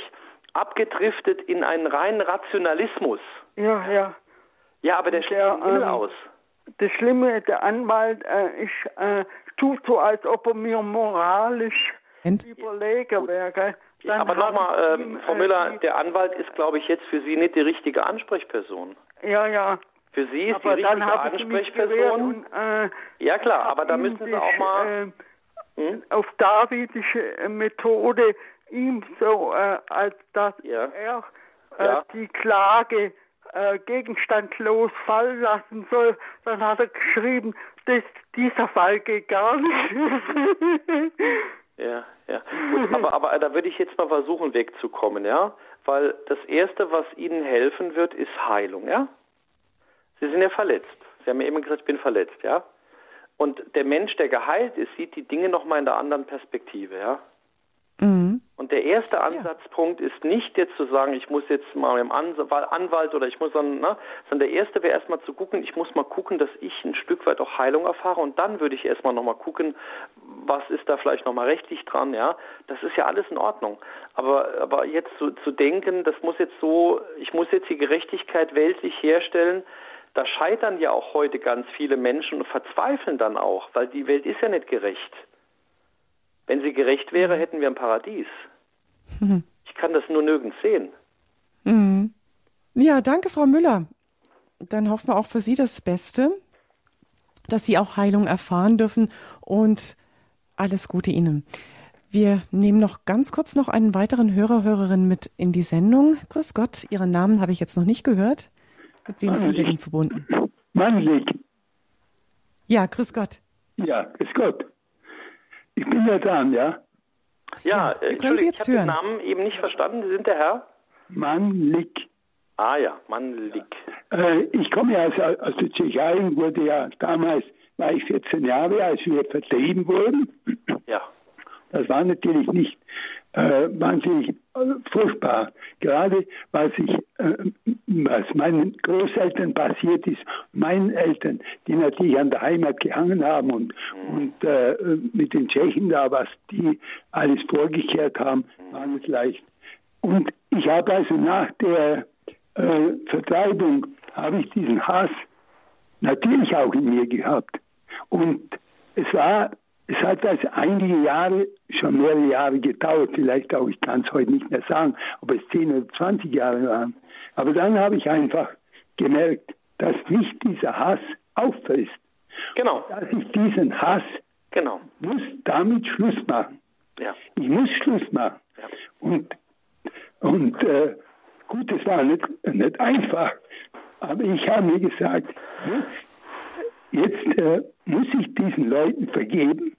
[SPEAKER 2] abgedriftet in einen reinen Rationalismus.
[SPEAKER 4] Ja, ja.
[SPEAKER 2] Ja, aber der schließt ähm, aus.
[SPEAKER 4] Das Schlimme, der Anwalt äh, ich, äh, tut so, als ob er mir moralisch Ent? überlegen wäre.
[SPEAKER 2] Ja, aber nochmal, äh, Frau Müller, der Anwalt ist, glaube ich, jetzt für Sie nicht die richtige Ansprechperson.
[SPEAKER 4] Ja, ja.
[SPEAKER 2] Für Sie ist aber die richtige Ansprechperson. Und, äh, ja klar, aber da müssen Sie auch mal
[SPEAKER 4] äh, hm? auf davidische äh, Methode ihm so, äh, als dass ja. er äh, ja. die Klage äh, gegenstandlos fallen lassen soll, dann hat er geschrieben, dass dieser Fall geht gar nicht.
[SPEAKER 2] ja, ja. Gut, aber, aber da würde ich jetzt mal versuchen, wegzukommen, ja? Weil das Erste, was Ihnen helfen wird, ist Heilung, ja? Sie sind ja verletzt. Sie haben ja immer gesagt, ich bin verletzt, ja? Und der Mensch, der geheilt ist, sieht die Dinge nochmal in der anderen Perspektive, ja? Mhm. Und der erste Ansatzpunkt ja. ist nicht jetzt zu sagen, ich muss jetzt mal mit dem Anwalt oder ich muss dann, ne, sondern der erste wäre erstmal zu gucken, ich muss mal gucken, dass ich ein Stück weit auch Heilung erfahre und dann würde ich erstmal nochmal gucken, was ist da vielleicht nochmal rechtlich dran, ja. Das ist ja alles in Ordnung. Aber, aber jetzt zu, zu denken, das muss jetzt so, ich muss jetzt die Gerechtigkeit weltlich herstellen, da scheitern ja auch heute ganz viele Menschen und verzweifeln dann auch, weil die Welt ist ja nicht gerecht. Wenn sie gerecht wäre, hätten wir ein Paradies. Mhm. Ich kann das nur nirgends sehen.
[SPEAKER 1] Mhm. Ja, danke, Frau Müller. Dann hoffen wir auch für Sie das Beste, dass Sie auch Heilung erfahren dürfen und alles Gute Ihnen. Wir nehmen noch ganz kurz noch einen weiteren Hörer, Hörerin mit in die Sendung. Grüß Gott, Ihren Namen habe ich jetzt noch nicht gehört. Mit wem Mannlich. sind wir denn verbunden?
[SPEAKER 5] Mannlich.
[SPEAKER 1] Ja, grüß Gott.
[SPEAKER 5] Ja, grüß Gott. Ich bin ja dran, ja?
[SPEAKER 2] Ja, ja können Sie jetzt ich habe den Namen eben nicht verstanden. Sie sind der Herr?
[SPEAKER 5] Manlik.
[SPEAKER 2] Ah ja, Manlik.
[SPEAKER 5] Äh, ich komme ja aus, aus der Tschechei wurde ja damals, war ich 14 Jahre, als wir vertrieben wurden.
[SPEAKER 2] Ja.
[SPEAKER 5] Das war natürlich nicht äh, wahnsinnig äh, furchtbar. Gerade was ich, äh, was meinen Großeltern passiert ist, meinen Eltern, die natürlich an der Heimat gehangen haben und, mhm. und äh, mit den Tschechen da, was die alles vorgekehrt haben, war nicht leicht. Und ich habe also nach der äh, Vertreibung habe ich diesen Hass natürlich auch in mir gehabt. Und es war es hat also einige Jahre, schon mehrere Jahre gedauert, vielleicht auch, ich kann es heute nicht mehr sagen, ob es 10 oder 20 Jahre waren. Aber dann habe ich einfach gemerkt, dass mich dieser Hass auffrisst.
[SPEAKER 2] Genau.
[SPEAKER 5] Dass ich diesen Hass
[SPEAKER 2] genau.
[SPEAKER 5] muss damit Schluss machen.
[SPEAKER 2] Ja.
[SPEAKER 5] Ich muss Schluss machen. Ja. Und, und äh, gut, es war nicht, nicht einfach. Aber ich habe mir gesagt, jetzt, jetzt äh, muss ich diesen Leuten vergeben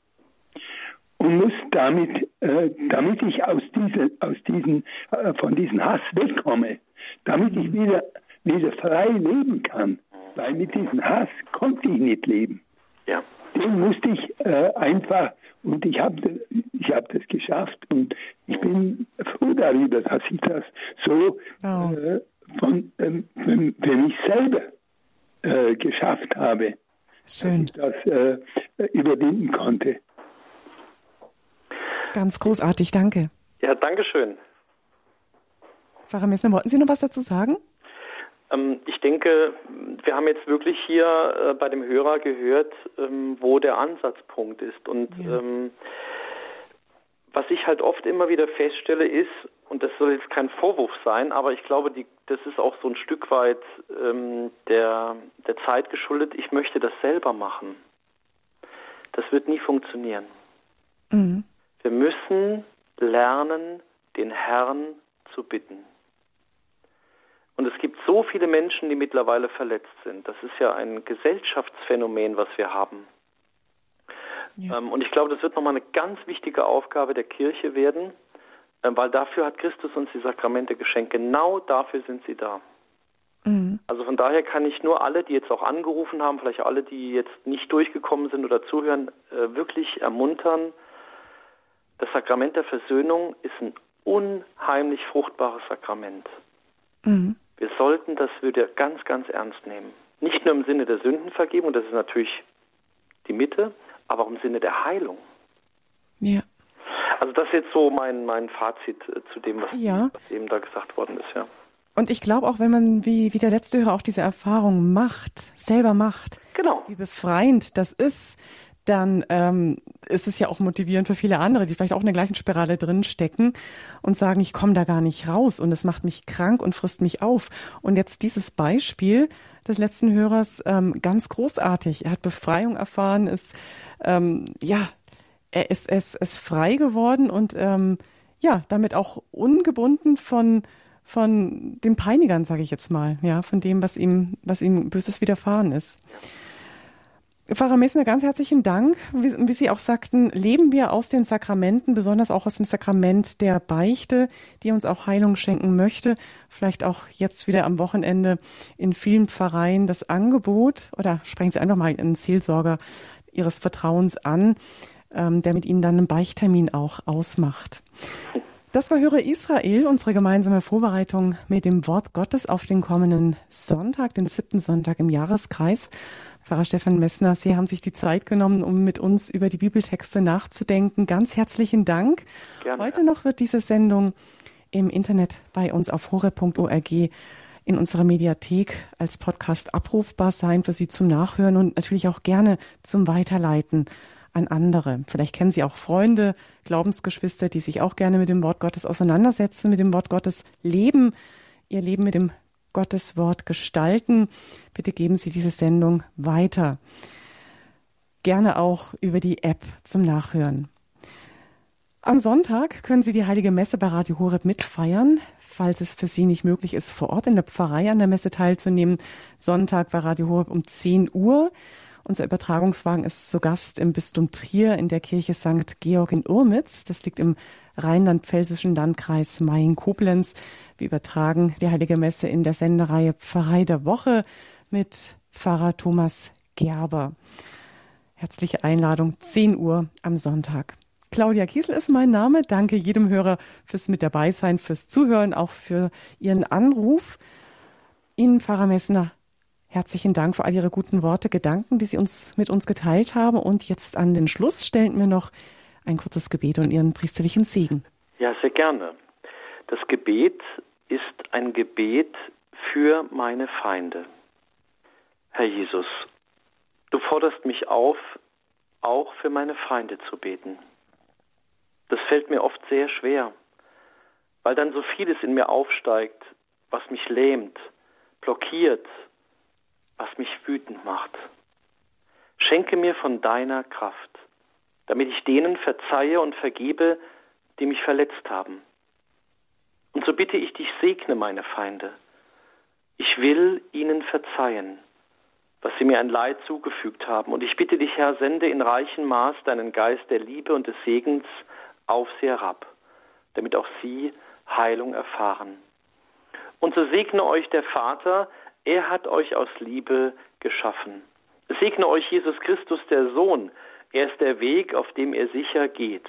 [SPEAKER 5] und muss damit, äh, damit ich aus diesen, aus diesen, äh, von diesem Hass wegkomme, damit ich wieder, wieder frei leben kann. Weil mit diesem Hass konnte ich nicht leben.
[SPEAKER 2] Ja.
[SPEAKER 5] Den musste ich äh, einfach, und ich habe ich hab das geschafft und ich bin froh darüber, dass ich das so oh. äh, von, ähm, für, für, mich selber äh, geschafft habe.
[SPEAKER 1] Schön.
[SPEAKER 5] Dass ich das äh, überwinden konnte.
[SPEAKER 1] Ganz großartig, danke.
[SPEAKER 2] Ja, danke schön.
[SPEAKER 1] Pfarrer Messner, wollten Sie noch was dazu sagen?
[SPEAKER 2] Ähm, ich denke, wir haben jetzt wirklich hier äh, bei dem Hörer gehört, ähm, wo der Ansatzpunkt ist. Und ja. ähm, was ich halt oft immer wieder feststelle ist, und das soll jetzt kein Vorwurf sein, aber ich glaube, die, das ist auch so ein Stück weit ähm, der, der Zeit geschuldet, ich möchte das selber machen. Das wird nie funktionieren. Mhm. Wir müssen lernen, den Herrn zu bitten. Und es gibt so viele Menschen, die mittlerweile verletzt sind. Das ist ja ein Gesellschaftsphänomen, was wir haben. Ja. Ähm, und ich glaube, das wird nochmal eine ganz wichtige Aufgabe der Kirche werden, ähm, weil dafür hat Christus uns die Sakramente geschenkt. Genau dafür sind sie da. Mhm. Also von daher kann ich nur alle, die jetzt auch angerufen haben, vielleicht alle, die jetzt nicht durchgekommen sind oder zuhören, äh, wirklich ermuntern. Das Sakrament der Versöhnung ist ein unheimlich fruchtbares Sakrament. Mhm. Wir sollten das wieder ganz, ganz ernst nehmen. Nicht nur im Sinne der Sündenvergebung, das ist natürlich die Mitte, aber auch im Sinne der Heilung.
[SPEAKER 1] Ja.
[SPEAKER 2] Also das ist jetzt so mein, mein Fazit äh, zu dem, was, ja. was eben da gesagt worden ist, ja.
[SPEAKER 1] Und ich glaube auch, wenn man wie, wie der letzte Hörer auch diese Erfahrung macht, selber macht,
[SPEAKER 2] genau.
[SPEAKER 1] wie befreiend das ist, dann ähm, ist es ja auch motivierend für viele andere, die vielleicht auch in der gleichen Spirale drin stecken und sagen, ich komme da gar nicht raus und es macht mich krank und frisst mich auf. Und jetzt dieses Beispiel des letzten Hörers ähm, ganz großartig. Er hat Befreiung erfahren, ist ähm, ja, er ist, ist, ist frei geworden und ähm, ja, damit auch ungebunden von von den Peinigern, sage ich jetzt mal, ja, von dem, was ihm, was ihm Böses widerfahren ist. Pfarrer Messner, ganz herzlichen Dank. Wie, wie, Sie auch sagten, leben wir aus den Sakramenten, besonders auch aus dem Sakrament der Beichte, die uns auch Heilung schenken möchte. Vielleicht auch jetzt wieder am Wochenende in vielen Pfarreien das Angebot oder sprechen Sie einfach mal einen Seelsorger Ihres Vertrauens an, ähm, der mit Ihnen dann einen Beichttermin auch ausmacht. Das war Höre Israel, unsere gemeinsame Vorbereitung mit dem Wort Gottes auf den kommenden Sonntag, den siebten Sonntag im Jahreskreis. Pfarrer Stefan Messner, Sie haben sich die Zeit genommen, um mit uns über die Bibeltexte nachzudenken. Ganz herzlichen Dank. Gerne. Heute noch wird diese Sendung im Internet bei uns auf hore.org in unserer Mediathek als Podcast abrufbar sein für Sie zum Nachhören und natürlich auch gerne zum Weiterleiten an andere. Vielleicht kennen Sie auch Freunde, Glaubensgeschwister, die sich auch gerne mit dem Wort Gottes auseinandersetzen, mit dem Wort Gottes leben, ihr Leben mit dem Gottes Wort gestalten. Bitte geben Sie diese Sendung weiter. Gerne auch über die App zum Nachhören. Am Sonntag können Sie die Heilige Messe bei Radio Horeb mitfeiern, falls es für Sie nicht möglich ist, vor Ort in der Pfarrei an der Messe teilzunehmen. Sonntag bei Radio Horeb um 10 Uhr. Unser Übertragungswagen ist zu Gast im Bistum Trier in der Kirche St. Georg in Urmitz. Das liegt im rheinland-pfälzischen Landkreis Main-Koblenz. Wir übertragen die Heilige Messe in der Sendereihe Pfarrei der Woche mit Pfarrer Thomas Gerber. Herzliche Einladung, 10 Uhr am Sonntag. Claudia Kiesel ist mein Name. Danke jedem Hörer fürs mit dabei sein, fürs Zuhören, auch für Ihren Anruf. Ihnen, Pfarrer Messner, herzlichen Dank für all Ihre guten Worte, Gedanken, die Sie uns mit uns geteilt haben. Und jetzt an den Schluss stellen wir noch ein kurzes Gebet und Ihren priesterlichen Segen.
[SPEAKER 2] Ja, sehr gerne. Das Gebet ist ein Gebet für meine Feinde. Herr Jesus, du forderst mich auf, auch für meine Feinde zu beten. Das fällt mir oft sehr schwer, weil dann so vieles in mir aufsteigt, was mich lähmt, blockiert, was mich wütend macht. Schenke mir von deiner Kraft damit ich denen verzeihe und vergebe, die mich verletzt haben. Und so bitte ich dich, segne meine Feinde. Ich will ihnen verzeihen, was sie mir ein Leid zugefügt haben. Und ich bitte dich, Herr, sende in reichem Maß deinen Geist der Liebe und des Segens auf sie herab, damit auch sie Heilung erfahren. Und so segne euch der Vater, er hat euch aus Liebe geschaffen. Segne euch Jesus Christus, der Sohn, er ist der Weg, auf dem ihr sicher geht.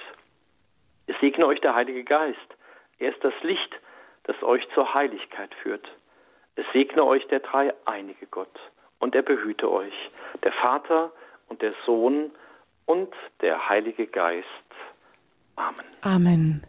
[SPEAKER 2] Es segne euch der Heilige Geist. Er ist das Licht, das euch zur Heiligkeit führt. Es segne euch der dreieinige Gott und er behüte euch, der Vater und der Sohn und der Heilige Geist. Amen.
[SPEAKER 1] Amen.